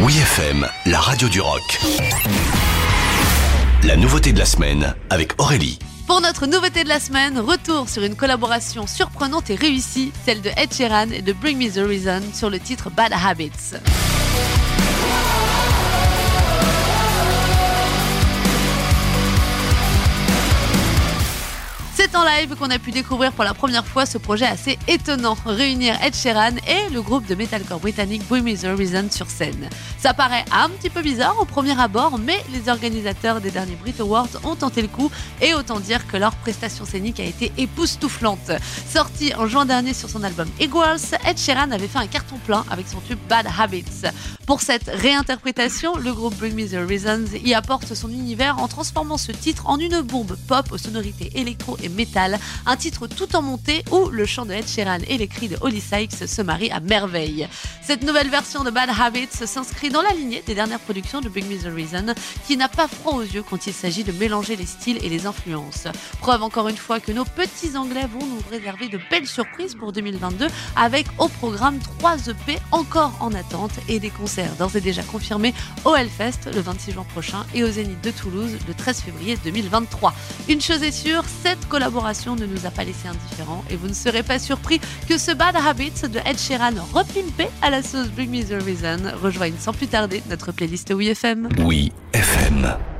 Oui FM, la radio du rock. La nouveauté de la semaine avec Aurélie. Pour notre nouveauté de la semaine, retour sur une collaboration surprenante et réussie, celle de Ed Sheeran et de Bring Me the Reason sur le titre Bad Habits. C'est en live qu'on a pu découvrir pour la première fois ce projet assez étonnant, réunir Ed Sheeran et le groupe de metalcore britannique Me The Reason sur scène. Ça paraît un petit peu bizarre au premier abord, mais les organisateurs des derniers Brit Awards ont tenté le coup et autant dire que leur prestation scénique a été époustouflante. Sorti en juin dernier sur son album Equals, Ed Sheeran avait fait un carton plein avec son tube Bad Habits. Pour cette réinterprétation, le groupe Bring Me The Reasons y apporte son univers en transformant ce titre en une bombe pop aux sonorités électro et métal, un titre tout en montée où le chant de Ed Sheeran et les cris de Holly Sykes se marient à merveille. Cette nouvelle version de Bad Habits s'inscrit dans la lignée des dernières productions de Bring Me The Reason, qui n'a pas froid aux yeux quand il s'agit de mélanger les styles et les influences. Preuve encore une fois que nos petits Anglais vont nous réserver de belles surprises pour 2022 avec au programme 3 EP encore en attente et des concerts d'ores et déjà confirmés au Hellfest le 26 juin prochain et au Zénith de Toulouse le 13 février 2023. Une chose est sûre, cette collaboration ne nous a pas laissé indifférents et vous ne serez pas surpris que ce Bad Habits de Ed Sheeran repimpé à la sauce Bring Me The Reason rejoigne sans plus tarder notre playlist Oui FM. Oui FM.